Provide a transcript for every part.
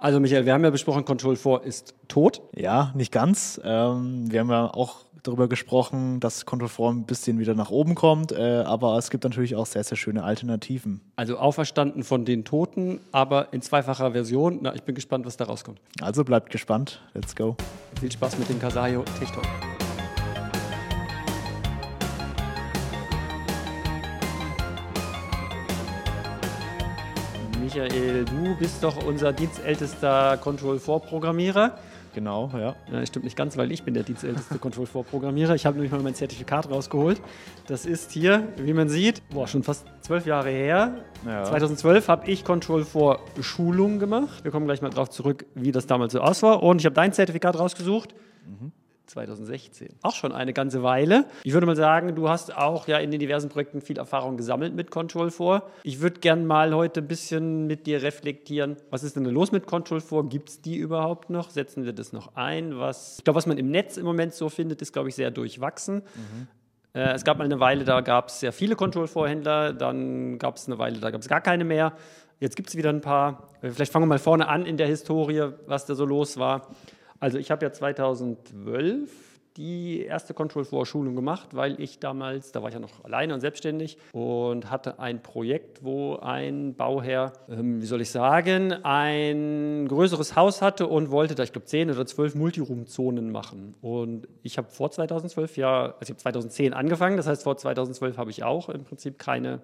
Also Michael, wir haben ja besprochen, Control 4 ist tot. Ja, nicht ganz. Ähm, wir haben ja auch darüber gesprochen, dass Control 4 ein bisschen wieder nach oben kommt, äh, aber es gibt natürlich auch sehr, sehr schöne Alternativen. Also auferstanden von den Toten, aber in zweifacher Version. Na, ich bin gespannt, was da rauskommt. Also bleibt gespannt. Let's go. Viel Spaß mit dem Kasayo Tech Talk. Michael, du bist doch unser dienstältester Control-4-Programmierer. Genau, ja. ja. Stimmt nicht ganz, weil ich bin der dienstälteste Control-4-Programmierer. Ich habe nämlich mal mein Zertifikat rausgeholt. Das ist hier, wie man sieht, boah, schon fast zwölf Jahre her. Ja. 2012 habe ich Control-4-Schulung gemacht. Wir kommen gleich mal drauf zurück, wie das damals so aus war. Und ich habe dein Zertifikat rausgesucht. Mhm. 2016. Auch schon eine ganze Weile. Ich würde mal sagen, du hast auch ja in den diversen Projekten viel Erfahrung gesammelt mit Control 4. Ich würde gerne mal heute ein bisschen mit dir reflektieren. Was ist denn los mit Control 4? Gibt es die überhaupt noch? Setzen wir das noch ein? Was, ich glaube, was man im Netz im Moment so findet, ist, glaube ich, sehr durchwachsen. Mhm. Äh, es gab mal eine Weile, da gab es sehr viele Control 4-Händler. Dann gab es eine Weile, da gab es gar keine mehr. Jetzt gibt es wieder ein paar. Äh, vielleicht fangen wir mal vorne an in der Historie, was da so los war. Also ich habe ja 2012 die erste Control 4 Schulung gemacht, weil ich damals, da war ich ja noch alleine und selbstständig und hatte ein Projekt, wo ein Bauherr, ähm, wie soll ich sagen, ein größeres Haus hatte und wollte da, ich glaube, 10 oder 12 Multiroom-Zonen machen. Und ich habe vor 2012 ja, also ich habe 2010 angefangen, das heißt vor 2012 habe ich auch im Prinzip keine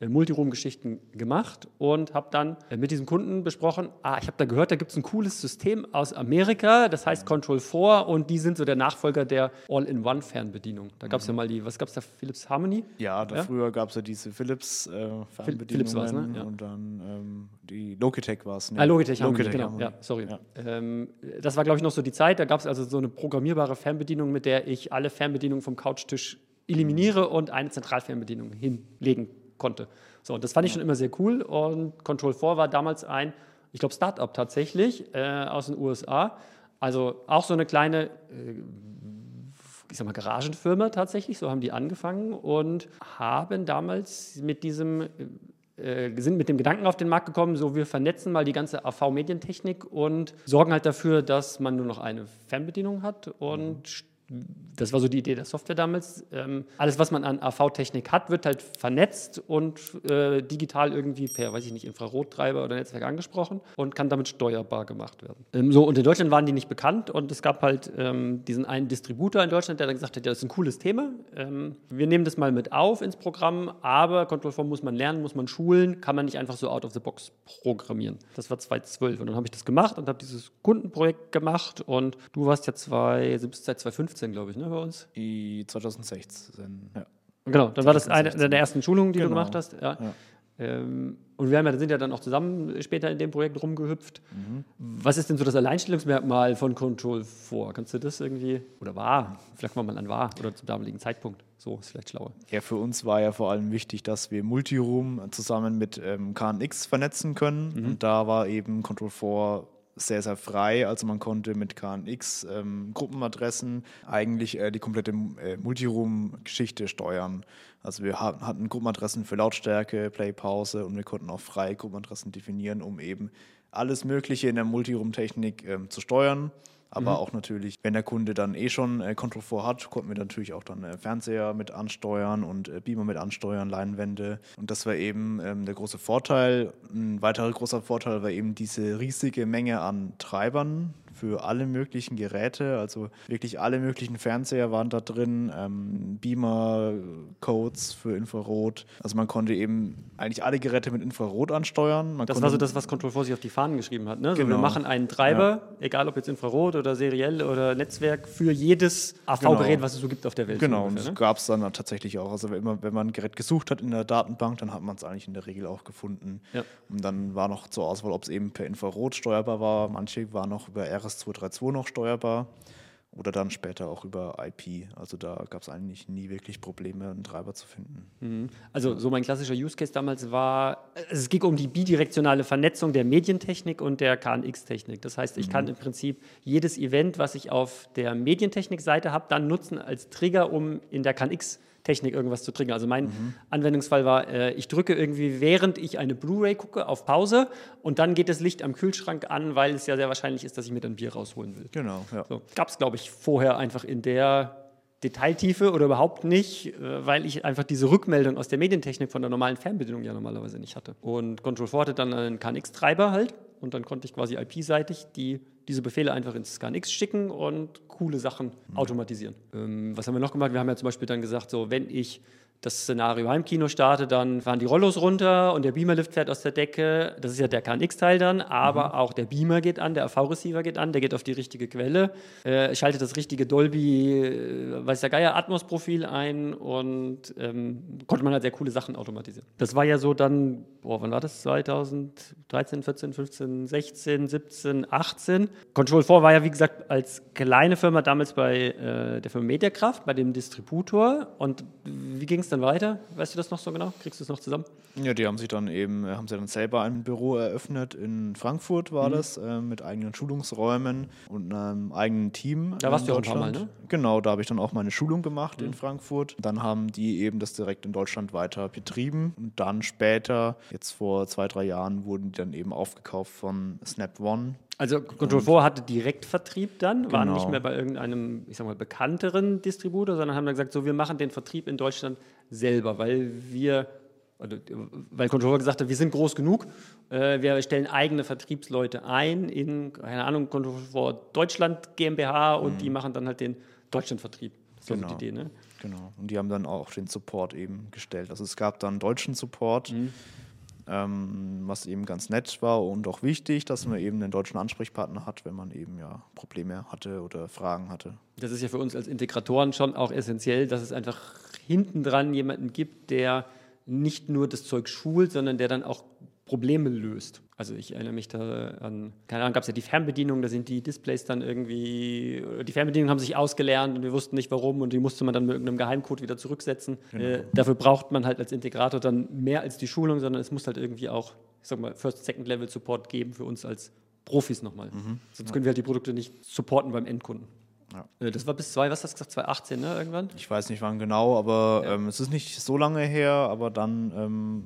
Multiroom-Geschichten gemacht und habe dann äh, mit diesem Kunden besprochen, ah, ich habe da gehört, da gibt es ein cooles System aus Amerika, das heißt Control 4 und die sind so der Nachfolger der All-in-One-Fernbedienung. Da gab es mhm. ja mal die, was gab es da, Philips Harmony? Ja, da ja? früher gab es ja diese Philips äh, Fernbedienungen ne? ja. und dann ähm, die Logitech war es. Ne? Ah, Logitech, Logitech genau, Harmony. ja, sorry. Ja. Ähm, das war, glaube ich, noch so die Zeit, da gab es also so eine programmierbare Fernbedienung, mit der ich alle Fernbedienungen vom Couchtisch eliminiere und eine Zentralfernbedienung hinlegen konnte. So, und das fand ich schon immer sehr cool. Und Control 4 war damals ein, ich glaube, Startup tatsächlich äh, aus den USA. Also auch so eine kleine, äh, ich sag mal, Garagenfirma tatsächlich. So haben die angefangen und haben damals mit diesem äh, sind mit dem Gedanken auf den Markt gekommen, so wir vernetzen mal die ganze AV-Medientechnik und sorgen halt dafür, dass man nur noch eine Fernbedienung hat und das war so die Idee der Software damals. Ähm, alles, was man an AV-Technik hat, wird halt vernetzt und äh, digital irgendwie per, weiß ich nicht, Infrarottreiber oder Netzwerk angesprochen und kann damit steuerbar gemacht werden. Ähm, so, und in Deutschland waren die nicht bekannt und es gab halt ähm, diesen einen Distributor in Deutschland, der dann gesagt hat, ja, das ist ein cooles Thema. Ähm, wir nehmen das mal mit auf ins Programm, aber Control Form muss man lernen, muss man schulen, kann man nicht einfach so out of the box programmieren. Das war 2012 und dann habe ich das gemacht und habe dieses Kundenprojekt gemacht und du warst ja zwei, also bist seit 2015, glaube ich, ne, bei uns? 2016, ja. Genau, dann 2016. war das eine der ersten Schulungen, die genau. du gemacht hast. Ja. ja. Ähm, und wir ja, sind ja dann auch zusammen später in dem Projekt rumgehüpft. Mhm. Was ist denn so das Alleinstellungsmerkmal von Control 4? Kannst du das irgendwie, oder war, vielleicht mal an war, oder zum damaligen Zeitpunkt? So ist vielleicht schlauer. Ja, für uns war ja vor allem wichtig, dass wir Multiroom zusammen mit ähm, KNX vernetzen können. Mhm. Und da war eben Control 4 sehr, sehr frei. Also man konnte mit KNX ähm, Gruppenadressen eigentlich äh, die komplette äh, Multiroom-Geschichte steuern. Also wir hatten Gruppenadressen für Lautstärke, Play-Pause und wir konnten auch frei Gruppenadressen definieren, um eben alles Mögliche in der Multiroom-Technik ähm, zu steuern. Aber mhm. auch natürlich, wenn der Kunde dann eh schon äh, Control 4 hat, konnten wir natürlich auch dann äh, Fernseher mit ansteuern und äh, Beamer mit ansteuern, Leinwände. Und das war eben ähm, der große Vorteil. Ein weiterer großer Vorteil war eben diese riesige Menge an Treibern, für alle möglichen Geräte, also wirklich alle möglichen Fernseher waren da drin, ähm, Beamer-Codes für Infrarot. Also man konnte eben eigentlich alle Geräte mit Infrarot ansteuern. Man das war so das, was Control 4 sich auf die Fahnen geschrieben hat. Ne? Genau. Wir machen einen Treiber, ja. egal ob jetzt Infrarot oder seriell oder Netzwerk, für jedes AV-Gerät, genau. was es so gibt auf der Welt. Genau, und das ne? gab es dann tatsächlich auch. Also immer, wenn man ein Gerät gesucht hat in der Datenbank, dann hat man es eigentlich in der Regel auch gefunden. Ja. Und dann war noch zur Auswahl, ob es eben per Infrarot steuerbar war. Manche waren noch über RS RS232 noch steuerbar oder dann später auch über IP. Also da gab es eigentlich nie wirklich Probleme, einen Treiber zu finden. Mhm. Also so mein klassischer Use Case damals war, es ging um die bidirektionale Vernetzung der Medientechnik und der KNX-Technik. Das heißt, ich mhm. kann im Prinzip jedes Event, was ich auf der Medientechnik-Seite habe, dann nutzen als Trigger, um in der KNX Technik irgendwas zu triggern. Also mein mhm. Anwendungsfall war, äh, ich drücke irgendwie, während ich eine Blu-ray gucke, auf Pause und dann geht das Licht am Kühlschrank an, weil es ja sehr wahrscheinlich ist, dass ich mir dann Bier rausholen will. Genau, ja. So. Gab es, glaube ich, vorher einfach in der Detailtiefe oder überhaupt nicht, äh, weil ich einfach diese Rückmeldung aus der Medientechnik von der normalen Fernbedienung ja normalerweise nicht hatte. Und Control 4 hatte dann einen KNX-Treiber halt und dann konnte ich quasi IP-seitig die, diese Befehle einfach ins KNX schicken und coole Sachen mhm. automatisieren. Ähm, was haben wir noch gemacht? Wir haben ja zum Beispiel dann gesagt, so wenn ich das Szenario Heimkino startet, dann fahren die Rollos runter und der Beamerlift fährt aus der Decke. Das ist ja der KNX-Teil dann, aber mhm. auch der Beamer geht an, der AV-Receiver geht an, der geht auf die richtige Quelle, äh, schaltet das richtige Dolby, äh, weiß der Geier, Atmos-Profil ein und ähm, konnte man halt sehr coole Sachen automatisieren. Das war ja so dann, boah, wann war das? 2013, 14, 15, 16, 17, 18. Control 4 war ja, wie gesagt, als kleine Firma damals bei äh, der Firma Mediakraft, bei dem Distributor. Und wie ging es dann weiter? Weißt du das noch so genau? Kriegst du es noch zusammen? Ja, die haben sich dann eben, haben sie dann selber ein Büro eröffnet. In Frankfurt war mhm. das, äh, mit eigenen Schulungsräumen und einem eigenen Team. Da warst du auch ein paar Mal, ne? Genau, da habe ich dann auch meine Schulung gemacht mhm. in Frankfurt. Dann haben die eben das direkt in Deutschland weiter betrieben. Und dann später, jetzt vor zwei, drei Jahren, wurden die dann eben aufgekauft von Snap One. Also Control 4 hatte Direktvertrieb dann, genau. waren nicht mehr bei irgendeinem, ich sag mal, bekannteren Distributor, sondern haben dann gesagt, so wir machen den Vertrieb in Deutschland selber, weil wir, weil Control 4 gesagt hat, wir sind groß genug, äh, wir stellen eigene Vertriebsleute ein in, keine Ahnung, Control 4 Deutschland GmbH und mhm. die machen dann halt den Deutschlandvertrieb. Das genau. die Idee, ne? Genau. Und die haben dann auch den Support eben gestellt. Also es gab dann deutschen Support. Mhm was eben ganz nett war und auch wichtig, dass man eben einen deutschen Ansprechpartner hat, wenn man eben ja Probleme hatte oder Fragen hatte. Das ist ja für uns als Integratoren schon auch essentiell, dass es einfach hinten dran jemanden gibt, der nicht nur das Zeug schult, sondern der dann auch Probleme löst. Also ich erinnere mich da an, keine Ahnung, gab es ja die Fernbedienung, da sind die Displays dann irgendwie, die Fernbedienungen haben sich ausgelernt und wir wussten nicht warum und die musste man dann mit irgendeinem Geheimcode wieder zurücksetzen. Genau. Äh, dafür braucht man halt als Integrator dann mehr als die Schulung, sondern es muss halt irgendwie auch, ich sag mal, First, Second Level Support geben für uns als Profis nochmal. Mhm. Sonst können wir halt die Produkte nicht supporten beim Endkunden. Ja. Äh, das war bis zwei, was hast du gesagt, 2018, ne, irgendwann? Ich weiß nicht wann genau, aber ja. ähm, es ist nicht so lange her, aber dann ähm,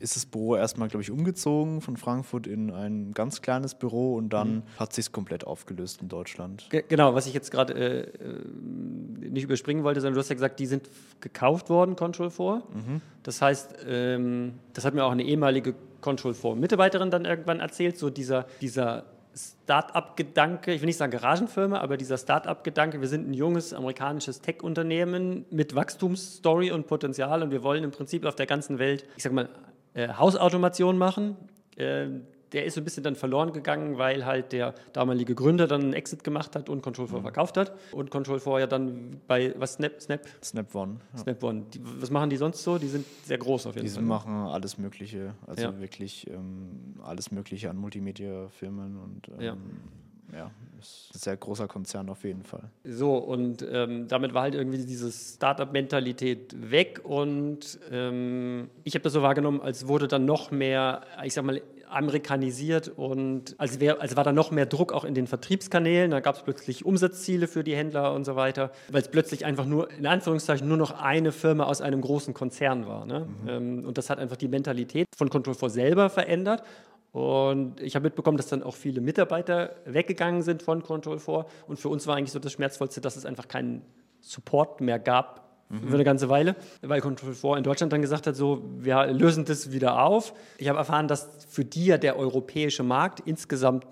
ist das Büro erstmal, glaube ich, umgezogen von Frankfurt in ein ganz kleines Büro und dann mhm. hat sich komplett aufgelöst in Deutschland. Ge genau, was ich jetzt gerade äh, äh, nicht überspringen wollte, sondern du hast ja gesagt, die sind gekauft worden, Control 4. Mhm. Das heißt, ähm, das hat mir auch eine ehemalige Control 4 Mitarbeiterin dann irgendwann erzählt, so dieser, dieser Start-up-Gedanke, ich will nicht sagen Garagenfirma, aber dieser Start-up-Gedanke, wir sind ein junges amerikanisches Tech-Unternehmen mit Wachstumsstory und Potenzial und wir wollen im Prinzip auf der ganzen Welt, ich sag mal, äh, Hausautomation machen. Äh, der ist so ein bisschen dann verloren gegangen, weil halt der damalige Gründer dann einen Exit gemacht hat und Control 4 mhm. verkauft hat. Und Control 4 ja dann bei, was, Snap? Snap? Snap One. Ja. Snap One. Die, was machen die sonst so? Die sind sehr groß auf jeden die Fall. Die machen alles Mögliche. Also ja. wirklich ähm, alles Mögliche an Multimedia-Firmen und ähm, ja ja, ist ein sehr großer Konzern auf jeden Fall. So, und ähm, damit war halt irgendwie diese Startup-Mentalität weg und ähm, ich habe das so wahrgenommen, als wurde dann noch mehr, ich sag mal, amerikanisiert und als, wär, als war da noch mehr Druck auch in den Vertriebskanälen. Da gab es plötzlich Umsatzziele für die Händler und so weiter, weil es plötzlich einfach nur, in Anführungszeichen, nur noch eine Firma aus einem großen Konzern war. Ne? Mhm. Ähm, und das hat einfach die Mentalität von Control 4 selber verändert. Und ich habe mitbekommen, dass dann auch viele Mitarbeiter weggegangen sind von Control 4. Und für uns war eigentlich so das Schmerzvollste, dass es einfach keinen Support mehr gab mhm. für eine ganze Weile, weil Control 4 in Deutschland dann gesagt hat, so, wir lösen das wieder auf. Ich habe erfahren, dass für die ja der europäische Markt insgesamt,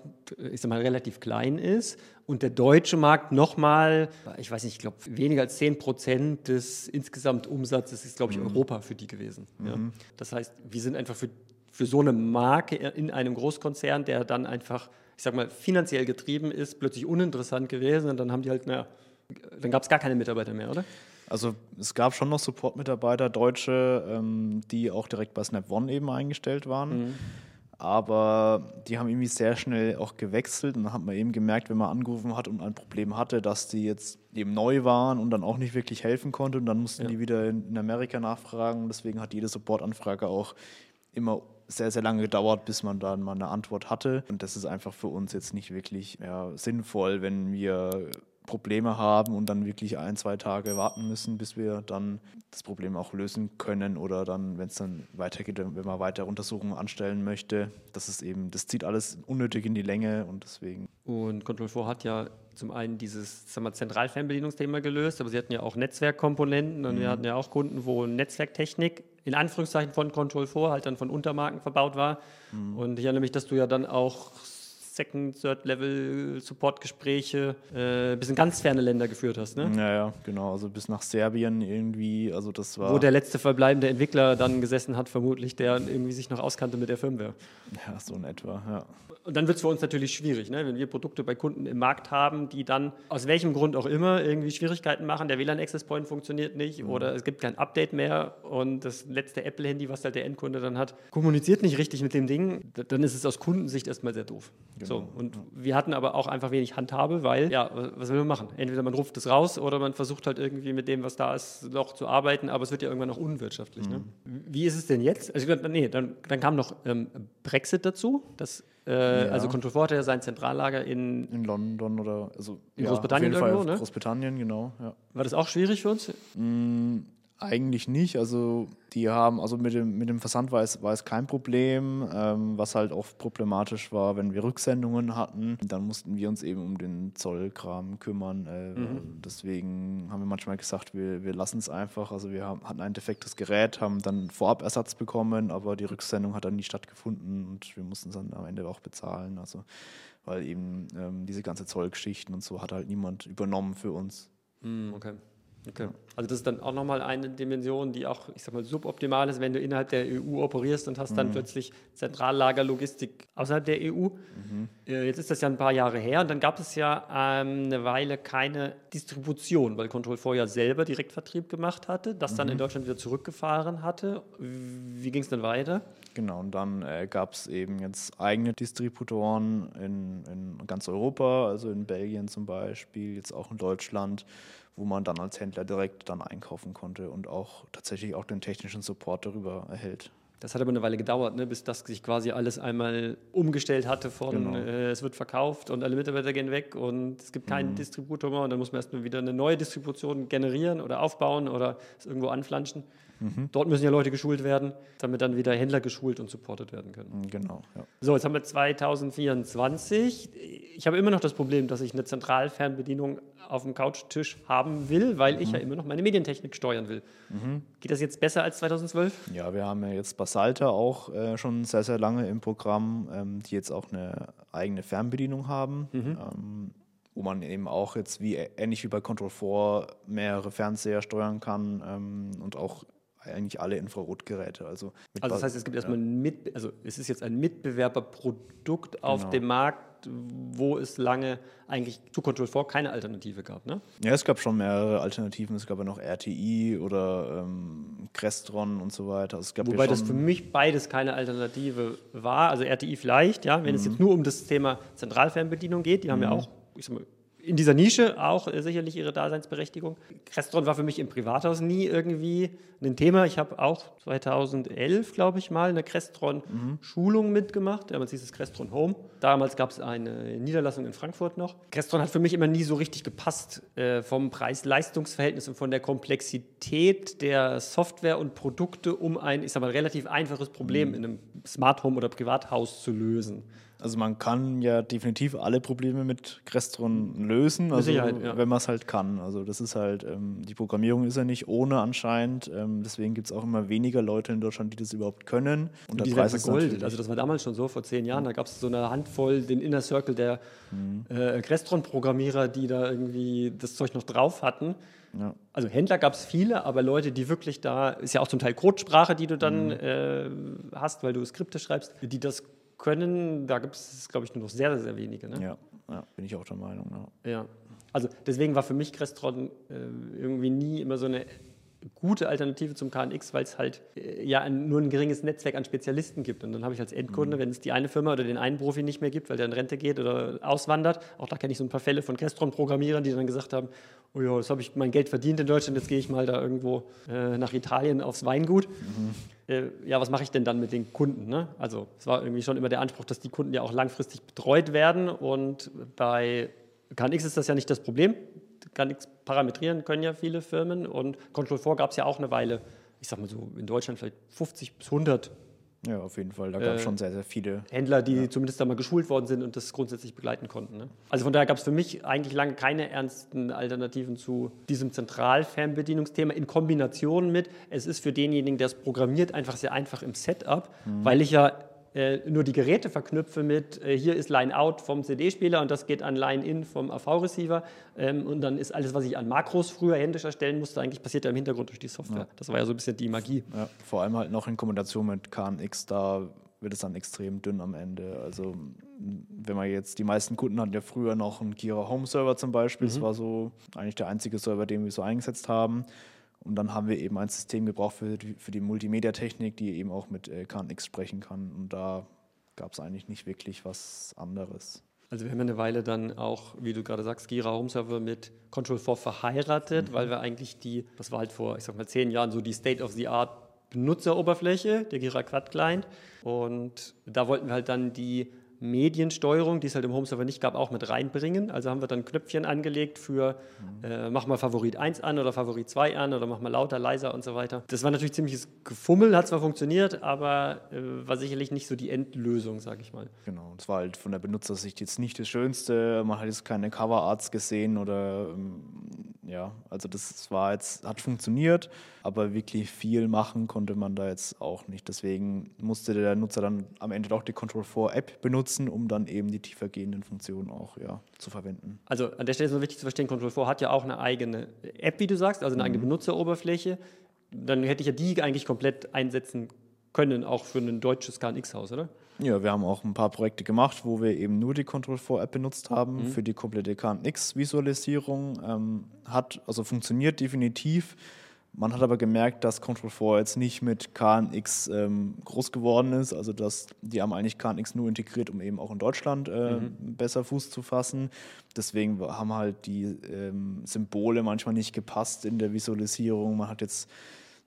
ich sag mal, relativ klein ist und der deutsche Markt nochmal, ich weiß nicht, ich glaube, weniger als 10 Prozent des insgesamt Umsatzes ist, glaube ich, mhm. Europa für die gewesen. Mhm. Ja. Das heißt, wir sind einfach für für so eine Marke in einem Großkonzern, der dann einfach, ich sag mal, finanziell getrieben ist, plötzlich uninteressant gewesen. Und dann haben die halt, naja, dann gab es gar keine Mitarbeiter mehr, oder? Also es gab schon noch Support-Mitarbeiter, Deutsche, ähm, die auch direkt bei Snap One eben eingestellt waren. Mhm. Aber die haben irgendwie sehr schnell auch gewechselt und dann hat man eben gemerkt, wenn man angerufen hat und ein Problem hatte, dass die jetzt eben neu waren und dann auch nicht wirklich helfen konnte und dann mussten ja. die wieder in, Amerika nachfragen. Deswegen hat jede Support-Anfrage auch immer sehr, sehr lange gedauert, bis man dann mal eine Antwort hatte. Und das ist einfach für uns jetzt nicht wirklich ja, sinnvoll, wenn wir Probleme haben und dann wirklich ein, zwei Tage warten müssen, bis wir dann das Problem auch lösen können oder dann, wenn es dann weitergeht, wenn man weiter Untersuchungen anstellen möchte. Das ist eben, das zieht alles unnötig in die Länge und deswegen. Und Control 4 hat ja zum einen dieses Zentralfernbedienungsthema gelöst, aber sie hatten ja auch Netzwerkkomponenten und mhm. wir hatten ja auch Kunden, wo Netzwerktechnik in Anführungszeichen von Control 4 halt dann von Untermarken verbaut war. Mhm. Und ich erinnere mich, dass du ja dann auch Second, Third Level Support-Gespräche äh, bis in ganz ferne Länder geführt hast, ne? Ja, ja, genau. Also bis nach Serbien irgendwie. Also das war. Wo der letzte verbleibende Entwickler dann gesessen hat, vermutlich, der irgendwie sich noch auskannte mit der Firmware. Ja, so in etwa, ja. Und dann wird es für uns natürlich schwierig, ne? wenn wir Produkte bei Kunden im Markt haben, die dann aus welchem Grund auch immer irgendwie Schwierigkeiten machen. Der WLAN-Access Point funktioniert nicht mhm. oder es gibt kein Update mehr und das letzte Apple-Handy, was halt der Endkunde dann hat, kommuniziert nicht richtig mit dem Ding. Dann ist es aus Kundensicht erstmal sehr doof. Genau. So, und wir hatten aber auch einfach wenig Handhabe, weil, ja, was will man machen? Entweder man ruft es raus oder man versucht halt irgendwie mit dem, was da ist, noch zu arbeiten, aber es wird ja irgendwann noch unwirtschaftlich. Ne? Mhm. Ne? Wie ist es denn jetzt? Also, nee, dann, dann kam noch ähm, Brexit dazu. Das äh, ja. Also Control 4 hatte ja sein Zentrallager in, in London oder also in ja, Großbritannien irgendwo, ne? Großbritannien, genau. Ja. War das auch schwierig für uns? Mm, eigentlich nicht. Also die haben, also mit dem, mit dem Versand war es, war es kein Problem. Ähm, was halt oft problematisch war, wenn wir Rücksendungen hatten, dann mussten wir uns eben um den Zollkram kümmern. Äh, mhm. Deswegen haben wir manchmal gesagt, wir, wir lassen es einfach. Also wir haben, hatten ein defektes Gerät, haben dann Vorabersatz bekommen, aber die Rücksendung hat dann nie stattgefunden und wir mussten es dann am Ende auch bezahlen. Also weil eben ähm, diese ganze Zollgeschichten und so hat halt niemand übernommen für uns. Mhm, okay. Okay. Also das ist dann auch nochmal eine Dimension, die auch, ich sag mal, suboptimal ist, wenn du innerhalb der EU operierst und hast dann mhm. plötzlich Zentrallagerlogistik außerhalb der EU. Mhm. Äh, jetzt ist das ja ein paar Jahre her und dann gab es ja ähm, eine Weile keine Distribution, weil Control 4 ja selber Direktvertrieb gemacht hatte, das mhm. dann in mhm. Deutschland wieder zurückgefahren hatte. Wie ging es dann weiter? Genau, und dann äh, gab es eben jetzt eigene Distributoren in, in ganz Europa, also in Belgien zum Beispiel, jetzt auch in Deutschland wo man dann als Händler direkt dann einkaufen konnte und auch tatsächlich auch den technischen Support darüber erhält. Das hat aber eine Weile gedauert, ne, bis das sich quasi alles einmal umgestellt hatte von genau. äh, es wird verkauft und alle Mitarbeiter gehen weg und es gibt keinen mhm. Distributor mehr und dann muss man erstmal wieder eine neue Distribution generieren oder aufbauen oder es irgendwo anflanschen. Mhm. Dort müssen ja Leute geschult werden, damit dann wieder Händler geschult und supportet werden können. Mhm, genau. Ja. So, jetzt haben wir 2024. Ich habe immer noch das Problem, dass ich eine Zentralfernbedienung auf dem Couchtisch haben will, weil mhm. ich ja immer noch meine Medientechnik steuern will. Mhm. Geht das jetzt besser als 2012? Ja, wir haben ja jetzt Basalta auch äh, schon sehr, sehr lange im Programm, ähm, die jetzt auch eine eigene Fernbedienung haben. Mhm. Ähm, wo man eben auch jetzt wie ähnlich wie bei Control 4 mehrere Fernseher steuern kann ähm, und auch eigentlich alle Infrarotgeräte. Also, also das heißt, es gibt erstmal ein Mit, also es ist jetzt ein Mitbewerberprodukt auf genau. dem Markt, wo es lange eigentlich zu Control 4 keine Alternative gab, ne? Ja, es gab schon mehrere Alternativen. Es gab ja noch RTI oder ähm, Crestron und so weiter. Also Wobei ja das für mich beides keine Alternative war. Also RTI vielleicht, ja, wenn mhm. es jetzt nur um das Thema Zentralfernbedienung geht, die haben mhm. ja auch ich sag mal, in dieser Nische auch äh, sicherlich ihre Daseinsberechtigung. Crestron war für mich im Privathaus nie irgendwie ein Thema. Ich habe auch 2011, glaube ich, mal eine Crestron-Schulung mhm. mitgemacht. Damals hieß es Crestron Home. Damals gab es eine Niederlassung in Frankfurt noch. Crestron hat für mich immer nie so richtig gepasst äh, vom Preis-Leistungs-Verhältnis und von der Komplexität der Software und Produkte, um ein, ich sag mal, relativ einfaches Problem mhm. in einem Smart Home oder Privathaus zu lösen. Also man kann ja definitiv alle Probleme mit Crestron lösen, also ja. wenn man es halt kann. Also das ist halt, ähm, die Programmierung ist ja nicht ohne anscheinend, ähm, deswegen gibt es auch immer weniger Leute in Deutschland, die das überhaupt können. Und, Und der Preis ist. Also das war damals schon so, vor zehn Jahren, da gab es so eine Handvoll, den Inner Circle der mhm. äh, Crestron-Programmierer, die da irgendwie das Zeug noch drauf hatten. Ja. Also Händler gab es viele, aber Leute, die wirklich da, ist ja auch zum Teil Codesprache, die du dann mhm. äh, hast, weil du Skripte schreibst, die das können, da gibt es, glaube ich, nur noch sehr, sehr wenige. Ne? Ja, ja, bin ich auch der Meinung. Ja. ja. Also deswegen war für mich Crestron äh, irgendwie nie immer so eine gute Alternative zum KNX, weil es halt äh, ja ein, nur ein geringes Netzwerk an Spezialisten gibt. Und dann habe ich als Endkunde, mhm. wenn es die eine Firma oder den einen Profi nicht mehr gibt, weil der in Rente geht oder auswandert, auch da kenne ich so ein paar Fälle von Crestron-Programmierern, die dann gesagt haben, oh ja, das habe ich mein Geld verdient in Deutschland, jetzt gehe ich mal da irgendwo äh, nach Italien aufs Weingut. Mhm. Äh, ja, was mache ich denn dann mit den Kunden? Ne? Also es war irgendwie schon immer der Anspruch, dass die Kunden ja auch langfristig betreut werden und bei KNX ist das ja nicht das Problem. KNX parametrieren können ja viele Firmen und Control 4 gab es ja auch eine Weile, ich sag mal so in Deutschland vielleicht 50 bis 100 ja, auf jeden Fall. Da gab es äh, schon sehr, sehr viele. Händler, die ja. zumindest da mal geschult worden sind und das grundsätzlich begleiten konnten. Ne? Also von daher gab es für mich eigentlich lange keine ernsten Alternativen zu diesem Zentralfernbedienungsthema in Kombination mit, es ist für denjenigen, der es programmiert, einfach sehr einfach im Setup, mhm. weil ich ja nur die Geräte verknüpfe mit, äh, hier ist Line-Out vom CD-Spieler und das geht an Line-In vom AV-Receiver ähm, und dann ist alles, was ich an Makros früher händisch erstellen musste, eigentlich passiert ja im Hintergrund durch die Software. Ja. Das war ja so ein bisschen die Magie. Ja, vor allem halt noch in Kombination mit KNX, da wird es dann extrem dünn am Ende. Also wenn man jetzt, die meisten Kunden hatten ja früher noch einen Kira Home Server zum Beispiel, mhm. das war so eigentlich der einzige Server, den wir so eingesetzt haben. Und dann haben wir eben ein System gebraucht für die, für die Multimedia-Technik, die eben auch mit äh, KNX sprechen kann. Und da gab es eigentlich nicht wirklich was anderes. Also wir haben eine Weile dann auch, wie du gerade sagst, Gira Home Server mit Control 4 verheiratet, mhm. weil wir eigentlich die, das war halt vor, ich sag mal, zehn Jahren so die State-of-the-Art Benutzeroberfläche, der Gira Quad Client. Und da wollten wir halt dann die Mediensteuerung, die es halt im Home-Server nicht gab, auch mit reinbringen. Also haben wir dann Knöpfchen angelegt für äh, mach mal Favorit 1 an oder Favorit 2 an oder mach mal lauter, leiser und so weiter. Das war natürlich ziemliches Gefummel, hat zwar funktioniert, aber äh, war sicherlich nicht so die Endlösung, sage ich mal. Genau, es war halt von der Benutzersicht jetzt nicht das Schönste. Man hat jetzt keine Coverarts gesehen oder ähm, ja, also das war jetzt, hat funktioniert, aber wirklich viel machen konnte man da jetzt auch nicht. Deswegen musste der Nutzer dann am Ende doch die Control 4 App benutzen, um dann eben die tiefergehenden Funktionen auch ja, zu verwenden. Also an der Stelle ist es wichtig zu verstehen, Control 4 hat ja auch eine eigene App, wie du sagst, also eine mhm. eigene Benutzeroberfläche. Dann hätte ich ja die eigentlich komplett einsetzen können, auch für ein deutsches KNX-Haus, oder? Ja, wir haben auch ein paar Projekte gemacht, wo wir eben nur die Control 4 App benutzt haben mhm. für die komplette KNX-Visualisierung. Ähm, hat also funktioniert definitiv. Man hat aber gemerkt, dass Control 4 jetzt nicht mit KNX ähm, groß geworden ist. Also dass die haben eigentlich KNX nur integriert, um eben auch in Deutschland äh, mhm. besser Fuß zu fassen. Deswegen haben halt die ähm, Symbole manchmal nicht gepasst in der Visualisierung. Man hat jetzt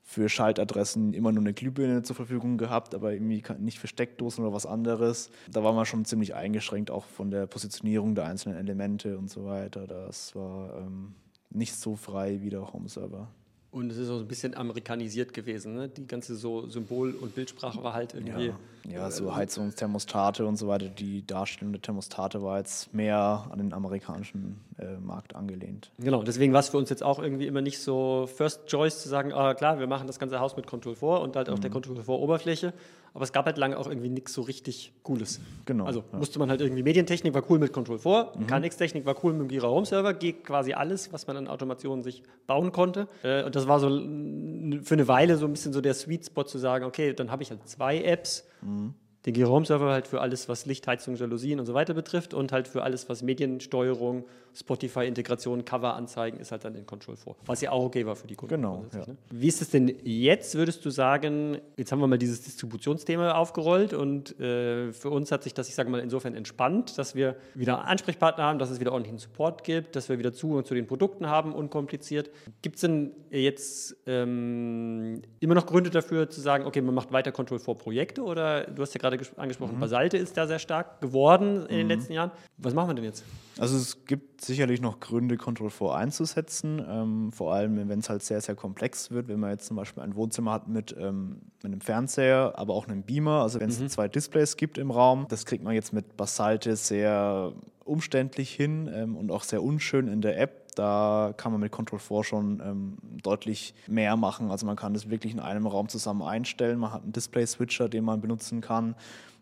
für Schaltadressen immer nur eine Glühbirne zur Verfügung gehabt, aber irgendwie nicht für Steckdosen oder was anderes. Da war man schon ziemlich eingeschränkt, auch von der Positionierung der einzelnen Elemente und so weiter. Das war ähm, nicht so frei wie der Home-Server. Und es ist auch ein bisschen amerikanisiert gewesen. Ne? Die ganze so Symbol- und Bildsprache war halt irgendwie. Ja, ja so Heizungsthermostate und so weiter. Die Darstellung der Thermostate war jetzt mehr an den amerikanischen äh, Markt angelehnt. Genau, deswegen war es für uns jetzt auch irgendwie immer nicht so First Choice zu sagen, ah, klar, wir machen das ganze Haus mit Control 4 und halt auf mhm. der Control 4 Oberfläche. Aber es gab halt lange auch irgendwie nichts so richtig Cooles. Genau. Also ja. musste man halt irgendwie Medientechnik war cool mit Control 4, mhm. KNX-Technik war cool mit dem Gira Home Server, geht quasi alles, was man an Automationen sich bauen konnte. Äh, und das war so für eine Weile so ein bisschen so der Sweet Spot zu sagen, okay, dann habe ich halt zwei Apps. Mhm den G-Home-Server halt für alles, was Licht, Heizung, Jalousien und so weiter betrifft und halt für alles, was Mediensteuerung, Spotify-Integration, Cover-Anzeigen ist halt dann in Control 4. Was ja auch okay war für die Kunden. Genau. Ja. Ne? Wie ist es denn jetzt, würdest du sagen, jetzt haben wir mal dieses Distributionsthema aufgerollt und äh, für uns hat sich das, ich sage mal, insofern entspannt, dass wir wieder Ansprechpartner haben, dass es wieder ordentlichen Support gibt, dass wir wieder Zugang zu den Produkten haben, unkompliziert. Gibt es denn jetzt ähm, immer noch Gründe dafür zu sagen, okay, man macht weiter Control 4 Projekte oder du hast ja gerade gerade angesprochen, mhm. Basalte ist da sehr stark geworden in den mhm. letzten Jahren. Was machen wir denn jetzt? Also es gibt sicherlich noch Gründe, Control 4 einzusetzen, ähm, vor allem wenn es halt sehr, sehr komplex wird, wenn man jetzt zum Beispiel ein Wohnzimmer hat mit, ähm, mit einem Fernseher, aber auch einem Beamer, also wenn es mhm. zwei Displays gibt im Raum, das kriegt man jetzt mit Basalte sehr umständlich hin ähm, und auch sehr unschön in der App. Da kann man mit Control 4 schon ähm, deutlich mehr machen. Also man kann das wirklich in einem Raum zusammen einstellen. Man hat einen Display-Switcher, den man benutzen kann.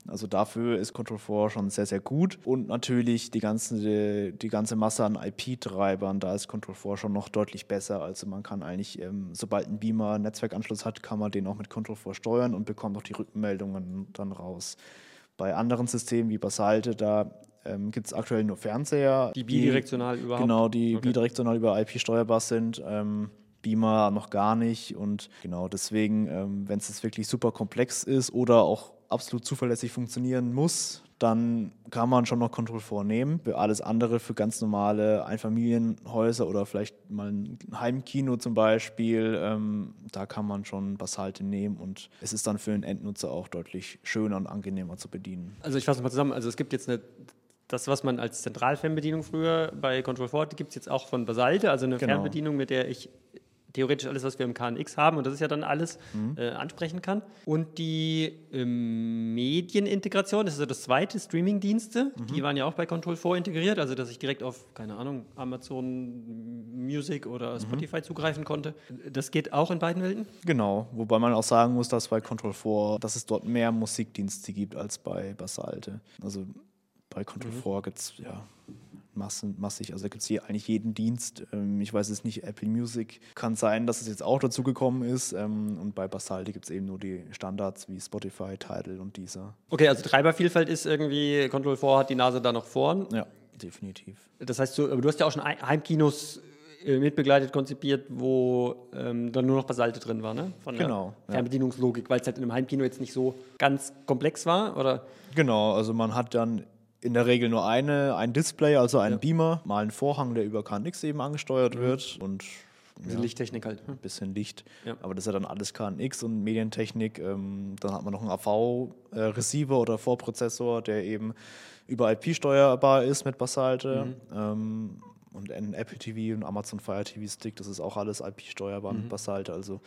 Also dafür ist Control 4 schon sehr, sehr gut. Und natürlich die ganze, die, die ganze Masse an IP-Treibern, da ist Control 4 schon noch deutlich besser. Also man kann eigentlich, ähm, sobald ein Beamer Netzwerkanschluss hat, kann man den auch mit Control 4 steuern und bekommt auch die Rückmeldungen dann raus. Bei anderen Systemen wie Basalte, da ähm, gibt es aktuell nur Fernseher. Die bidirektional die, überhaupt? Genau, die okay. bidirektional über IP steuerbar sind. Ähm, Beamer noch gar nicht. Und genau deswegen, ähm, wenn es jetzt wirklich super komplex ist oder auch absolut zuverlässig funktionieren muss, dann kann man schon noch Control vornehmen. Für alles andere, für ganz normale Einfamilienhäuser oder vielleicht mal ein Heimkino zum Beispiel, ähm, da kann man schon Basalte nehmen und es ist dann für den Endnutzer auch deutlich schöner und angenehmer zu bedienen. Also ich fasse mal zusammen, also es gibt jetzt eine das, was man als Zentralfernbedienung früher bei Control 4 gibt es jetzt auch von Basalte, also eine genau. Fernbedienung, mit der ich theoretisch alles, was wir im KNX haben, und das ist ja dann alles, mhm. äh, ansprechen kann. Und die ähm, Medienintegration, das ist ja das zweite, Streamingdienste, mhm. die waren ja auch bei Control 4 integriert, also dass ich direkt auf, keine Ahnung, Amazon Music oder mhm. Spotify zugreifen konnte. Das geht auch in beiden Welten? Genau, wobei man auch sagen muss, dass bei Control 4, dass es dort mehr Musikdienste gibt als bei Basalte. Also bei Control mhm. 4 gibt es ja massen, massig. Also da gibt es hier eigentlich jeden Dienst. Ähm, ich weiß es nicht, Apple Music kann sein, dass es jetzt auch dazu gekommen ist. Ähm, und bei Basaldi gibt es eben nur die Standards wie Spotify, Tidal und dieser. Okay, also Treibervielfalt ist irgendwie, Control 4 hat die Nase da noch vorn. Ja, definitiv. Das heißt, du, du hast ja auch schon Heimkinos äh, mitbegleitet konzipiert, wo ähm, dann nur noch Basalte drin war, ne? Von genau, der Fernbedienungslogik, weil es halt in einem Heimkino jetzt nicht so ganz komplex war, oder? Genau, also man hat dann in der Regel nur eine, ein Display, also ein ja. Beamer, mal einen Vorhang, der über KNX eben angesteuert mhm. wird und ein bisschen ja, Lichttechnik halt. Ein bisschen Licht. Ja. Aber das ist ja dann alles KNX und Medientechnik. Ähm, dann hat man noch einen AV-Receiver äh, oder Vorprozessor, der eben über IP steuerbar ist mit Basalte. Mhm. Ähm, und ein Apple TV und Amazon Fire TV Stick, das ist auch alles IP steuerbar mhm. mit Basalte. Also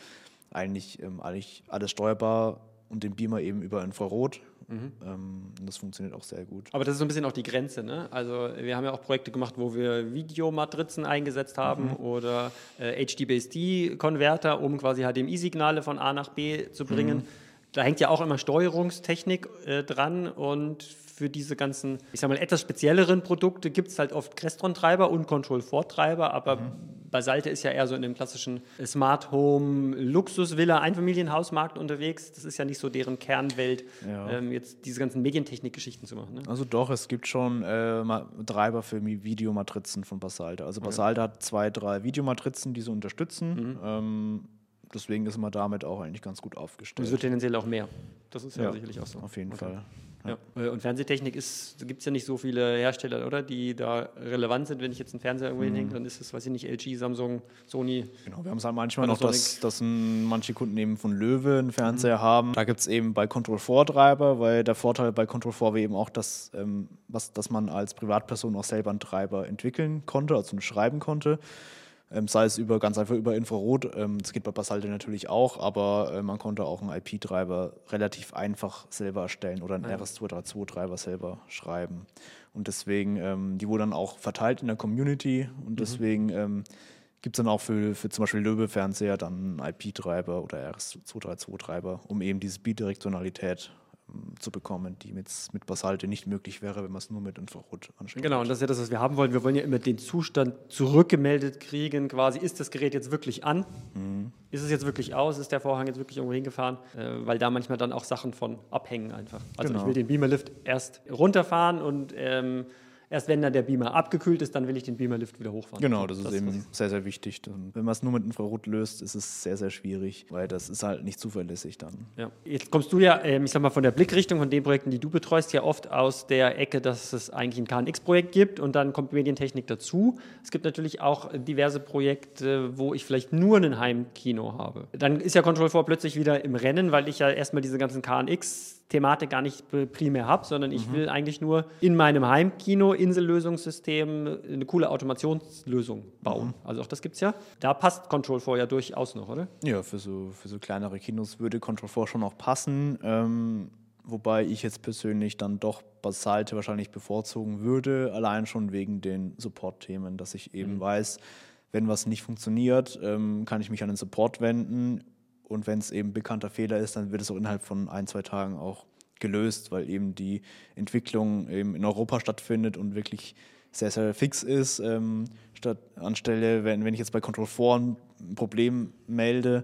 eigentlich, ähm, eigentlich alles steuerbar und den Beamer eben über Infrarot. Mhm. Ähm, das funktioniert auch sehr gut. Aber das ist so ein bisschen auch die Grenze. Ne? Also wir haben ja auch Projekte gemacht, wo wir Videomatrizen eingesetzt haben mhm. oder äh, HDBaseD-Konverter, um quasi HDMI-Signale von A nach B zu bringen. Mhm. Da hängt ja auch immer Steuerungstechnik äh, dran und für diese ganzen, ich sag mal, etwas spezielleren Produkte gibt es halt oft Crestron-Treiber und Control-4-Treiber, aber mhm. Basalte ist ja eher so in dem klassischen Smart Home Luxus-Villa Einfamilienhausmarkt unterwegs. Das ist ja nicht so deren Kernwelt, ja. ähm, jetzt diese ganzen Medientechnik-Geschichten zu machen. Ne? Also doch, es gibt schon äh, Treiber für Videomatrizen von Basalte. Also Basalte okay. hat zwei, drei Videomatrizen, die sie unterstützen. Mhm. Ähm, deswegen ist man damit auch eigentlich ganz gut aufgestellt. Und es wird tendenziell auch mehr. Das ist ja, ja sicherlich auch so. Auf jeden okay. Fall. Ja. Äh, und Fernsehtechnik gibt es ja nicht so viele Hersteller, oder? Die da relevant sind. Wenn ich jetzt einen Fernseher irgendwo mhm. hinhänge, dann ist es, weiß ich nicht, LG, Samsung, Sony. Genau, wir haben es halt manchmal noch, dass, dass ein, manche Kunden eben von Löwe einen Fernseher mhm. haben. Da gibt es eben bei Control 4 Treiber, weil der Vorteil bei Control 4 war eben auch, dass, ähm, was, dass man als Privatperson auch selber einen Treiber entwickeln konnte, also schreiben konnte ähm, sei es über ganz einfach über Infrarot. Ähm, das geht bei Basalte natürlich auch, aber äh, man konnte auch einen IP-Treiber relativ einfach selber erstellen oder einen ja. RS232-Treiber selber schreiben. Und deswegen, ähm, die wurden dann auch verteilt in der Community und mhm. deswegen ähm, gibt es dann auch für, für zum Beispiel Löwe-Fernseher dann einen IP-Treiber oder RS232-Treiber, um eben diese Bidirektionalität zu bekommen, die mit, mit Basalte nicht möglich wäre, wenn man es nur mit Infrarot anschaut. Genau, und das ist ja das, was wir haben wollen. Wir wollen ja immer den Zustand zurückgemeldet kriegen, quasi, ist das Gerät jetzt wirklich an? Mhm. Ist es jetzt wirklich aus? Ist der Vorhang jetzt wirklich irgendwo hingefahren? Äh, weil da manchmal dann auch Sachen von abhängen einfach. Also genau. ich will den Beamerlift erst runterfahren und ähm, Erst wenn dann der Beamer abgekühlt ist, dann will ich den Beamerlift wieder hochfahren. Genau, das, das ist eben sehr, sehr wichtig. Wenn man es nur mit Infrarot löst, ist es sehr, sehr schwierig, weil das ist halt nicht zuverlässig dann. Ja. Jetzt kommst du ja, ähm, ich sag mal, von der Blickrichtung von den Projekten, die du betreust, ja oft aus der Ecke, dass es eigentlich ein KNX-Projekt gibt und dann kommt Medientechnik dazu. Es gibt natürlich auch diverse Projekte, wo ich vielleicht nur ein Heimkino habe. Dann ist ja Control 4 plötzlich wieder im Rennen, weil ich ja erstmal diese ganzen KNX Thematik gar nicht primär habe, sondern ich mhm. will eigentlich nur in meinem Heimkino, Insellösungssystem, eine coole Automationslösung bauen. Mhm. Also auch das gibt es ja. Da passt Control 4 ja durchaus noch, oder? Ja, für so, für so kleinere Kinos würde Control 4 schon auch passen. Ähm, wobei ich jetzt persönlich dann doch Basalte wahrscheinlich bevorzugen würde, allein schon wegen den Support-Themen, dass ich eben mhm. weiß, wenn was nicht funktioniert, ähm, kann ich mich an den Support wenden und wenn es eben bekannter Fehler ist, dann wird es auch innerhalb von ein, zwei Tagen auch gelöst, weil eben die Entwicklung eben in Europa stattfindet und wirklich sehr, sehr fix ist. Ähm, statt anstelle, wenn, wenn ich jetzt bei Control 4 ein Problem melde,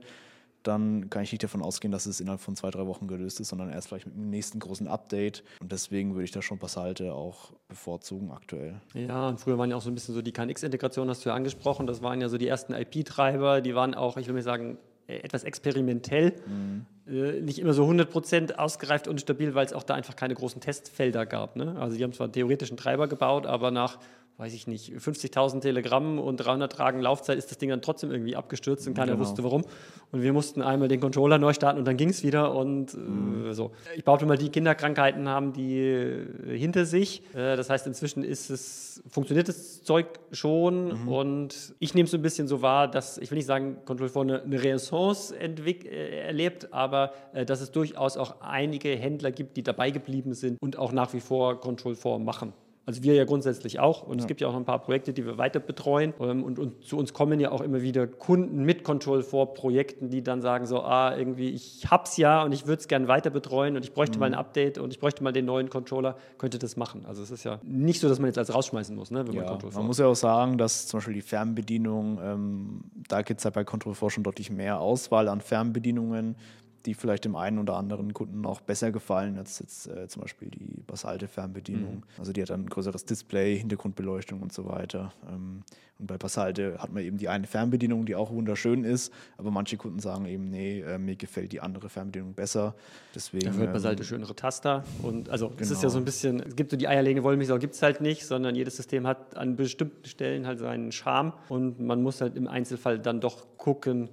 dann kann ich nicht davon ausgehen, dass es innerhalb von zwei, drei Wochen gelöst ist, sondern erst vielleicht mit dem nächsten großen Update. Und deswegen würde ich da schon Basalte auch bevorzugen aktuell. Ja, und früher waren ja auch so ein bisschen so die KNX-Integration, hast du ja angesprochen. Das waren ja so die ersten IP-Treiber, die waren auch, ich will mal sagen, etwas experimentell, mhm. äh, nicht immer so 100% ausgereift und stabil, weil es auch da einfach keine großen Testfelder gab. Ne? Also die haben zwar theoretisch einen Treiber gebaut, aber nach weiß ich nicht, 50.000 Telegramm und 300 Tagen Laufzeit ist das Ding dann trotzdem irgendwie abgestürzt und keiner genau. wusste warum. Und wir mussten einmal den Controller neu starten und dann ging es wieder und äh, mhm. so. Ich behaupte mal, die Kinderkrankheiten haben die äh, hinter sich. Äh, das heißt, inzwischen ist es, funktioniert das Zeug schon mhm. und ich nehme es so ein bisschen so wahr, dass, ich will nicht sagen, Control 4 eine, eine Renaissance äh, erlebt, aber äh, dass es durchaus auch einige Händler gibt, die dabei geblieben sind und auch nach wie vor Control 4 machen. Also wir ja grundsätzlich auch. Und ja. es gibt ja auch noch ein paar Projekte, die wir weiter betreuen. Ähm, und, und, zu uns kommen ja auch immer wieder Kunden mit Control vor Projekten, die dann sagen so, ah, irgendwie, ich hab's ja und ich würde es gerne weiter betreuen und ich bräuchte mhm. mal ein Update und ich bräuchte mal den neuen Controller, könnte das machen. Also es ist ja nicht so, dass man jetzt alles rausschmeißen muss, ne, wenn ja, man Control 4 Man muss ja auch sagen, dass zum Beispiel die Fernbedienung, ähm, da gibt es ja bei Control 4 schon deutlich mehr Auswahl an Fernbedienungen die vielleicht dem einen oder anderen Kunden auch besser gefallen als jetzt äh, zum Beispiel die basalte Fernbedienung. Mhm. Also die hat dann ein größeres Display, Hintergrundbeleuchtung und so weiter. Ähm, und bei Basalte hat man eben die eine Fernbedienung, die auch wunderschön ist, aber manche Kunden sagen eben, nee, äh, mir gefällt die andere Fernbedienung besser. Deswegen. Dafür hat Basalte ähm, schönere Taster und also genau. es ist ja so ein bisschen, es gibt so die eierlegende Wollmilchsau gibt es halt nicht, sondern jedes System hat an bestimmten Stellen halt seinen Charme und man muss halt im Einzelfall dann doch gucken,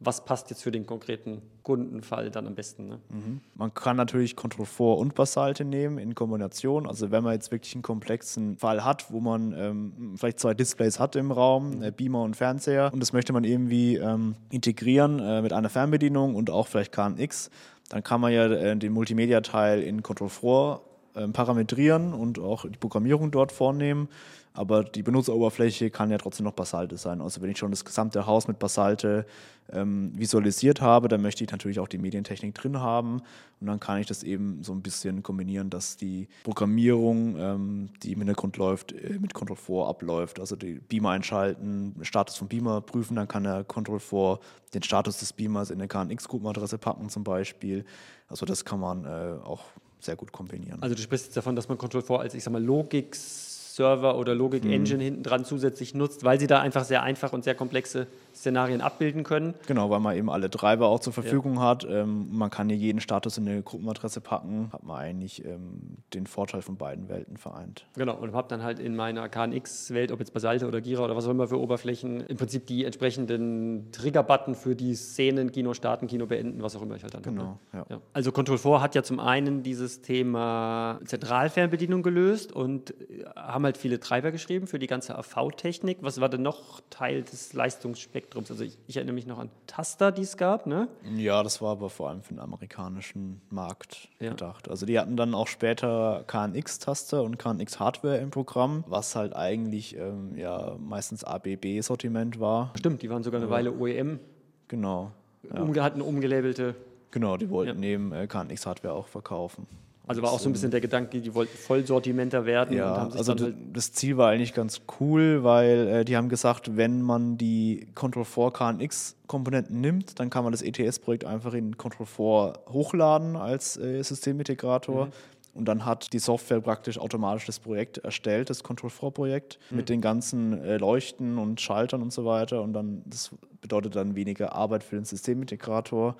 was passt jetzt für den konkreten Kundenfall dann am besten. Ne? Mhm. Man kann natürlich Control 4 und Basalte nehmen in Kombination. Also wenn man jetzt wirklich einen komplexen Fall hat, wo man ähm, vielleicht zwei Displays hat im Raum, mhm. äh, Beamer und Fernseher, und das möchte man irgendwie ähm, integrieren äh, mit einer Fernbedienung und auch vielleicht KNX, dann kann man ja äh, den Multimedia-Teil in Control 4 ähm, parametrieren und auch die Programmierung dort vornehmen. Aber die Benutzeroberfläche kann ja trotzdem noch Basalte sein. Also wenn ich schon das gesamte Haus mit Basalte ähm, visualisiert habe, dann möchte ich natürlich auch die Medientechnik drin haben. Und dann kann ich das eben so ein bisschen kombinieren, dass die Programmierung, ähm, die im Hintergrund läuft, äh, mit Control 4 abläuft. Also die Beamer einschalten, Status vom Beamer prüfen, dann kann der Control 4 den Status des Beamers in eine KNX-Gruppenadresse packen zum Beispiel. Also das kann man äh, auch sehr gut kombinieren. Also du sprichst jetzt davon, dass man Control 4 als, ich sag mal, Logix Server oder Logik Engine mhm. hinten dran zusätzlich nutzt, weil sie da einfach sehr einfach und sehr komplexe Szenarien abbilden können. Genau, weil man eben alle Treiber auch zur Verfügung ja. hat. Ähm, man kann hier jeden Status in eine Gruppenadresse packen, hat man eigentlich ähm, den Vorteil von beiden Welten vereint. Genau, und habe dann halt in meiner KNX-Welt, ob jetzt Basalte oder Gira oder was auch immer für Oberflächen, im Prinzip die entsprechenden Trigger-Button für die Szenen, Kino starten, Kino beenden, was auch immer ich halt dann Genau, ja. ja. Also Control 4 hat ja zum einen dieses Thema Zentralfernbedienung gelöst und äh, haben halt viele Treiber geschrieben für die ganze AV-Technik. Was war denn noch Teil des Leistungsspektrums? Spektrums. Also ich, ich, erinnere mich noch an Taster, die es gab, ne? Ja, das war aber vor allem für den amerikanischen Markt ja. gedacht. Also die hatten dann auch später KNX-Taster und KNX-Hardware im Programm, was halt eigentlich ähm, ja meistens ABB-Sortiment war. Stimmt, die waren sogar eine Weile OEM. Genau. Ja. Umge hatten umgelabelte. Genau, die wollten ja. neben äh, KNX-Hardware auch verkaufen. Also war auch so ein bisschen der Gedanke, die wollten Vollsortimenter werden. Ja, also halt das Ziel war eigentlich ganz cool, weil äh, die haben gesagt, wenn man die Control 4 KNX Komponenten nimmt, dann kann man das ETS-Projekt einfach in Control 4 hochladen als äh, Systemintegrator. Mhm. Und dann hat die Software praktisch automatisch das Projekt erstellt, das Control 4 Projekt, mhm. mit den ganzen äh, Leuchten und Schaltern und so weiter. Und dann, das bedeutet dann weniger Arbeit für den Systemintegrator.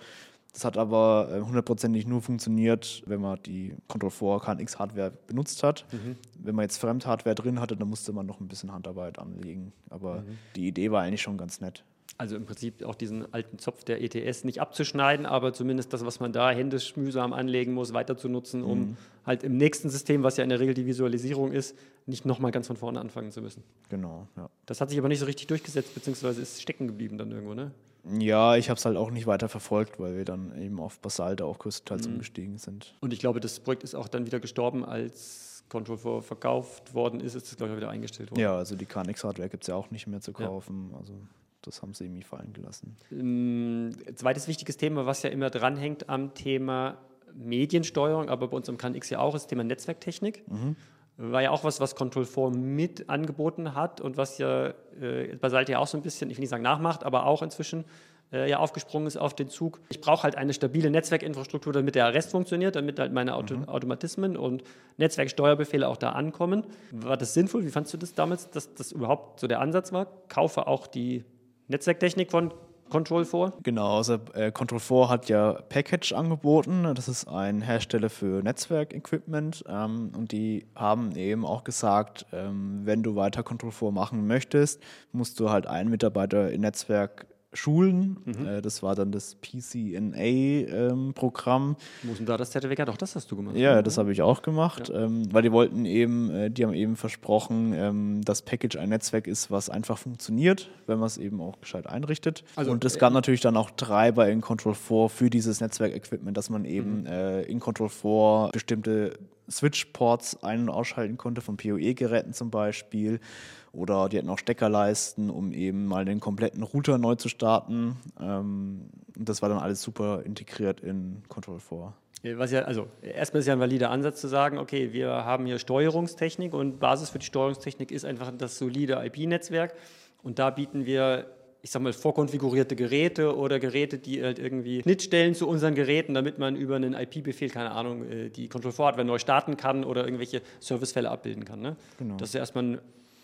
Das hat aber äh, hundertprozentig nur funktioniert, wenn man die Control 4 KNX Hardware benutzt hat. Mhm. Wenn man jetzt Fremdhardware drin hatte, dann musste man noch ein bisschen Handarbeit anlegen. Aber mhm. die Idee war eigentlich schon ganz nett. Also im Prinzip auch diesen alten Zopf der ETS nicht abzuschneiden, aber zumindest das, was man da händisch mühsam anlegen muss, weiter zu nutzen, um mhm. halt im nächsten System, was ja in der Regel die Visualisierung ist, nicht nochmal ganz von vorne anfangen zu müssen. Genau, ja. Das hat sich aber nicht so richtig durchgesetzt, beziehungsweise ist stecken geblieben dann irgendwo, ne? Ja, ich habe es halt auch nicht weiter verfolgt, weil wir dann eben auf Basalte auch größtenteils mhm. umgestiegen sind. Und ich glaube, das Projekt ist auch dann wieder gestorben, als Control 4 verkauft worden ist, ist es, glaube ich, wieder eingestellt worden. Ja, also die KNX-Hardware gibt es ja auch nicht mehr zu kaufen. Ja. Also das haben sie irgendwie fallen gelassen. Ähm, zweites wichtiges Thema, was ja immer dranhängt am Thema Mediensteuerung, aber bei uns im KNX ja auch, ist das Thema Netzwerktechnik. Mhm. War ja auch was, was Control 4 mit angeboten hat und was ja äh, Basalt ja auch so ein bisschen, ich will nicht sagen nachmacht, aber auch inzwischen äh, ja aufgesprungen ist auf den Zug. Ich brauche halt eine stabile Netzwerkinfrastruktur, damit der Rest funktioniert, damit halt meine Auto mhm. Automatismen und Netzwerksteuerbefehle auch da ankommen. War das sinnvoll? Wie fandest du das damals, dass das überhaupt so der Ansatz war? Kaufe auch die Netzwerktechnik von Control 4? Genau, also äh, Control 4 hat ja Package angeboten. Das ist ein Hersteller für Netzwerkequipment ähm, und die haben eben auch gesagt, ähm, wenn du weiter Control 4 machen möchtest, musst du halt einen Mitarbeiter in Netzwerk Schulen. Mhm. Äh, das war dann das PCNA-Programm. Ähm, Wo ist denn da das Zertifikat? Doch, das hast du gemacht. Ja, das habe ich auch gemacht, ja. ähm, weil die wollten eben, äh, die haben eben versprochen, ähm, dass Package ein Netzwerk ist, was einfach funktioniert, wenn man es eben auch gescheit einrichtet. Also, Und es gab äh, natürlich dann auch Treiber in Control 4 für dieses Netzwerk-Equipment, dass man eben mhm. äh, in Control 4 bestimmte Switch-Ports ein- und ausschalten konnte, von PoE-Geräten zum Beispiel. Oder die hatten auch Steckerleisten, um eben mal den kompletten Router neu zu starten. Ähm, das war dann alles super integriert in Control 4. Was ja, also erstmal ist ja ein valider Ansatz zu sagen, okay, wir haben hier Steuerungstechnik und Basis für die Steuerungstechnik ist einfach das solide IP-Netzwerk. Und da bieten wir ich sag mal, vorkonfigurierte Geräte oder Geräte, die halt irgendwie Schnittstellen zu unseren Geräten, damit man über einen IP-Befehl, keine Ahnung, äh, die Control 4 Hardware neu starten kann oder irgendwelche Servicefälle abbilden kann. Ne? Genau. Das ist ja erstmal ein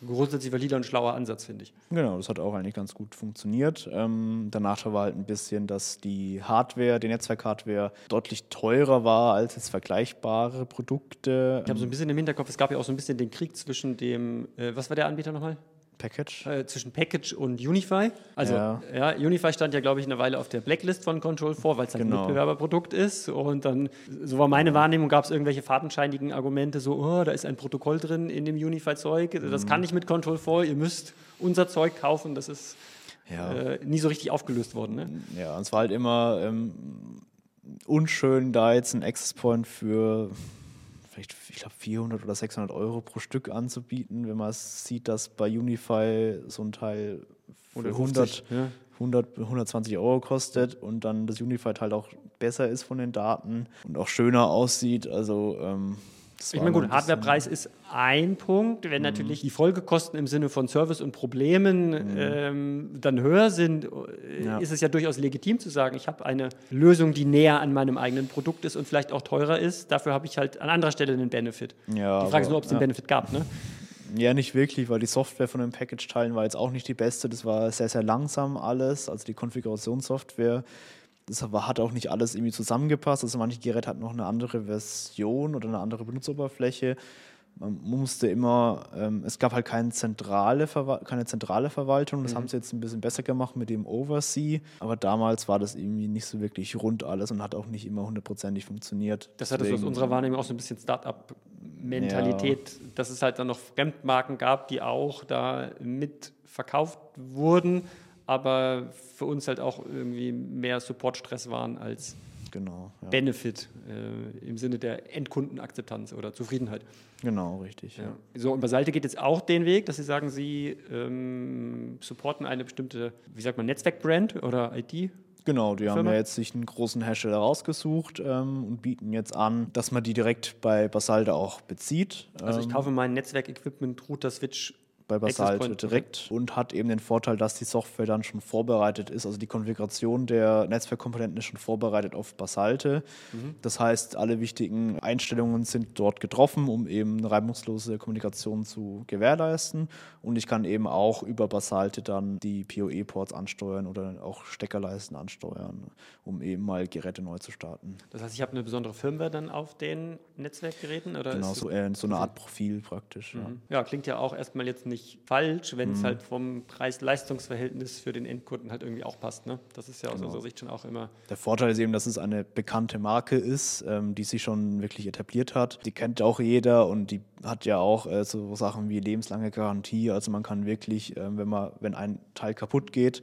grundsätzlich valider und schlauer Ansatz, finde ich. Genau, das hat auch eigentlich ganz gut funktioniert. Ähm, der Nachteil war halt ein bisschen, dass die Hardware, die Netzwerkhardware deutlich teurer war als jetzt vergleichbare Produkte. Ich habe so ein bisschen im Hinterkopf, es gab ja auch so ein bisschen den Krieg zwischen dem, äh, was war der Anbieter nochmal? Package? Äh, zwischen Package und Unify. Also, ja. ja Unify stand ja, glaube ich, eine Weile auf der Blacklist von Control 4, weil es halt genau. ein Mitbewerberprodukt ist. Und dann, so war meine Wahrnehmung, gab es irgendwelche fadenscheinigen Argumente, so, oh, da ist ein Protokoll drin in dem Unify-Zeug. Das mhm. kann nicht mit Control 4, ihr müsst unser Zeug kaufen. Das ist ja. äh, nie so richtig aufgelöst worden. Ne? Ja, und es war halt immer ähm, unschön, da jetzt ein Access Point für vielleicht, ich glaube, 400 oder 600 Euro pro Stück anzubieten, wenn man sieht, dass bei Unify so ein Teil für 100, ja. 100, 120 Euro kostet und dann das Unify-Teil auch besser ist von den Daten und auch schöner aussieht. Also ähm, ich meine, gut, Hardwarepreis ist ein Punkt. Wenn mhm. natürlich die Folgekosten im Sinne von Service und Problemen mhm. ähm, dann höher sind, äh, ja. ist es ja durchaus legitim zu sagen, ich habe eine Lösung, die näher an meinem eigenen Produkt ist und vielleicht auch teurer ist. Dafür habe ich halt an anderer Stelle einen Benefit. Ja, die Frage ist nur, ob es ja. den Benefit gab. Ne? Ja, nicht wirklich, weil die Software von den Package-Teilen war jetzt auch nicht die beste. Das war sehr, sehr langsam alles. Also die Konfigurationssoftware das hat auch nicht alles irgendwie zusammengepasst. Also manche Geräte hatten noch eine andere Version oder eine andere Benutzeroberfläche. Man musste immer, ähm, es gab halt keine zentrale, keine zentrale Verwaltung. Das mhm. haben sie jetzt ein bisschen besser gemacht mit dem Oversea. Aber damals war das irgendwie nicht so wirklich rund alles und hat auch nicht immer hundertprozentig funktioniert. Das hat aus unserer Wahrnehmung auch so ein bisschen Start-up-Mentalität, ja. dass es halt dann noch Fremdmarken gab, die auch da mit verkauft wurden aber für uns halt auch irgendwie mehr Support-Stress waren als genau, ja. Benefit äh, im Sinne der Endkundenakzeptanz oder Zufriedenheit. Genau, richtig. Ja. Ja. So, und Basalte geht jetzt auch den Weg, dass Sie sagen, Sie ähm, supporten eine bestimmte, wie sagt man, Netzwerkbrand oder IT? Genau, die Firma? haben ja jetzt sich einen großen Hersteller rausgesucht ähm, und bieten jetzt an, dass man die direkt bei Basalte auch bezieht. Also ich ähm, kaufe mein Netzwerkequipment, Router, Switch bei Basalt direkt und hat eben den Vorteil, dass die Software dann schon vorbereitet ist. Also die Konfiguration der Netzwerkkomponenten ist schon vorbereitet auf Basalte. Mhm. Das heißt, alle wichtigen Einstellungen sind dort getroffen, um eben eine reibungslose Kommunikation zu gewährleisten. Und ich kann eben auch über Basalte dann die PoE-Ports ansteuern oder auch Steckerleisten ansteuern, um eben mal Geräte neu zu starten. Das heißt, ich habe eine besondere Firmware dann auf den Netzwerkgeräten? Oder genau, so, äh, so eine Art Profil praktisch. Mhm. Ja. ja, klingt ja auch erstmal jetzt nicht nicht falsch, wenn es mhm. halt vom Preis-Leistungs-Verhältnis für den Endkunden halt irgendwie auch passt. Ne? Das ist ja aus genau. unserer Sicht schon auch immer. Der Vorteil ist eben, dass es eine bekannte Marke ist, ähm, die sich schon wirklich etabliert hat. Die kennt auch jeder und die hat ja auch äh, so Sachen wie lebenslange Garantie. Also man kann wirklich, äh, wenn man, wenn ein Teil kaputt geht,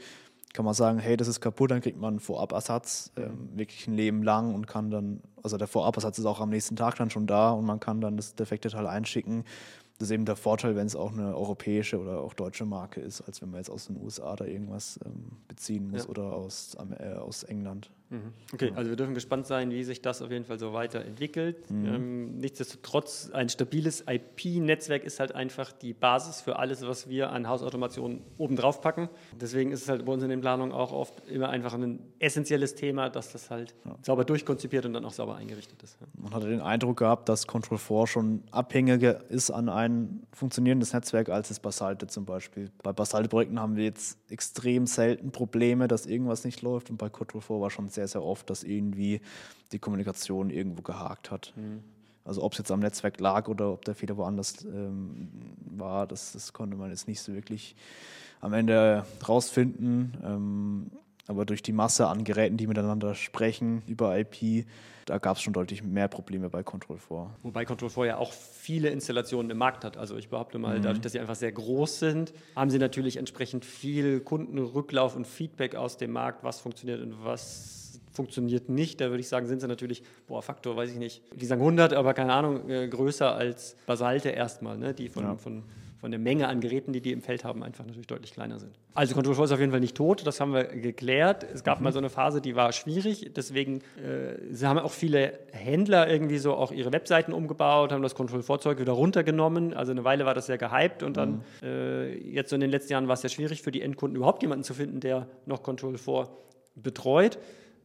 kann man sagen, hey, das ist kaputt, dann kriegt man einen Vorabersatz, äh, wirklich ein Leben lang und kann dann, also der Vorabersatz ist auch am nächsten Tag dann schon da und man kann dann das defekte Teil einschicken das ist eben der Vorteil, wenn es auch eine europäische oder auch deutsche Marke ist, als wenn man jetzt aus den USA da irgendwas ähm, beziehen muss ja. oder aus, äh, aus England. Mhm. Okay, also wir dürfen gespannt sein, wie sich das auf jeden Fall so weiterentwickelt. Mhm. Ähm, nichtsdestotrotz, ein stabiles IP-Netzwerk ist halt einfach die Basis für alles, was wir an Hausautomation obendrauf packen. Deswegen ist es halt bei uns in den Planungen auch oft immer einfach ein essentielles Thema, dass das halt ja. sauber durchkonzipiert und dann auch sauber eingerichtet ist. Ja. Man hatte den Eindruck gehabt, dass Control 4 schon abhängiger ist an ein funktionierendes Netzwerk als es Basalte zum Beispiel. Bei Basalte-Projekten haben wir jetzt extrem selten Probleme, dass irgendwas nicht läuft und bei Control 4 war schon sehr, sehr oft, dass irgendwie die Kommunikation irgendwo gehakt hat. Mhm. Also ob es jetzt am Netzwerk lag oder ob der Fehler woanders ähm, war, das, das, konnte man jetzt nicht so wirklich am Ende rausfinden. Ähm, aber durch die Masse an Geräten, die miteinander sprechen über IP, da gab es schon deutlich mehr Probleme bei Control 4. Wobei Control 4 ja auch viele Installationen im Markt hat. Also ich behaupte mal, mhm. dadurch, dass sie einfach sehr groß sind, haben sie natürlich entsprechend viel Kundenrücklauf und Feedback aus dem Markt, was funktioniert und was funktioniert nicht. Da würde ich sagen, sind sie natürlich, boah, Faktor, weiß ich nicht, die sagen 100, aber keine Ahnung, äh, größer als Basalte erstmal, ne? die von, ja. von von der Menge an Geräten, die die im Feld haben, einfach natürlich deutlich kleiner sind. Also Control 4 ist auf jeden Fall nicht tot, das haben wir geklärt. Es gab mhm. mal so eine Phase, die war schwierig, deswegen äh, haben auch viele Händler irgendwie so auch ihre Webseiten umgebaut, haben das Control 4 Zeug wieder runtergenommen. Also eine Weile war das sehr gehypt und dann mhm. äh, jetzt so in den letzten Jahren war es sehr schwierig für die Endkunden überhaupt jemanden zu finden, der noch Control 4 betreut.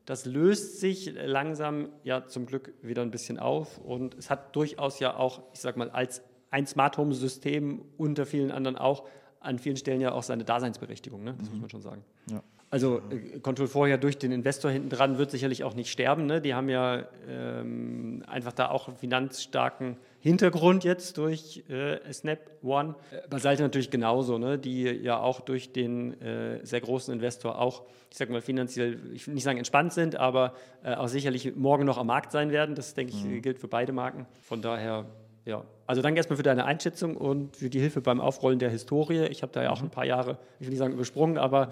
Das löst sich langsam ja zum Glück wieder ein bisschen auf und es hat durchaus ja auch, ich sag mal, als ein Smart Home System unter vielen anderen auch an vielen Stellen ja auch seine Daseinsberechtigung, ne? das mhm. muss man schon sagen. Ja. Also äh, Control vorher durch den Investor hinten dran wird sicherlich auch nicht sterben. Ne? Die haben ja ähm, einfach da auch einen finanzstarken Hintergrund jetzt durch äh, Snap One. Äh, Basalte natürlich genauso, ne? die ja auch durch den äh, sehr großen Investor auch, ich sag mal, finanziell, ich will nicht sagen entspannt sind, aber äh, auch sicherlich morgen noch am Markt sein werden. Das, denke ich, mhm. gilt für beide Marken. Von daher ja, also danke erstmal für deine Einschätzung und für die Hilfe beim Aufrollen der Historie. Ich habe da ja auch mhm. ein paar Jahre, ich will nicht sagen übersprungen, aber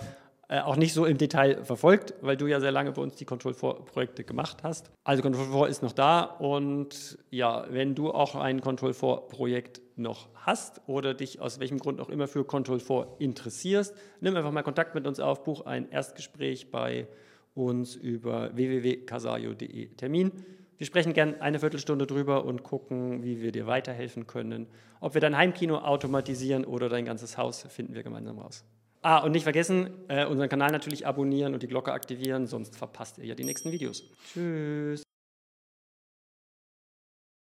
äh, auch nicht so im Detail verfolgt, weil du ja sehr lange bei uns die Control 4 Projekte gemacht hast. Also Control 4 ist noch da und ja, wenn du auch ein Control 4 Projekt noch hast oder dich aus welchem Grund auch immer für Control 4 interessierst, nimm einfach mal Kontakt mit uns auf, buch ein Erstgespräch bei uns über www.casayo.de Termin. Wir sprechen gern eine Viertelstunde drüber und gucken, wie wir dir weiterhelfen können. Ob wir dein Heimkino automatisieren oder dein ganzes Haus, finden wir gemeinsam raus. Ah, und nicht vergessen, äh, unseren Kanal natürlich abonnieren und die Glocke aktivieren, sonst verpasst ihr ja die nächsten Videos. Tschüss.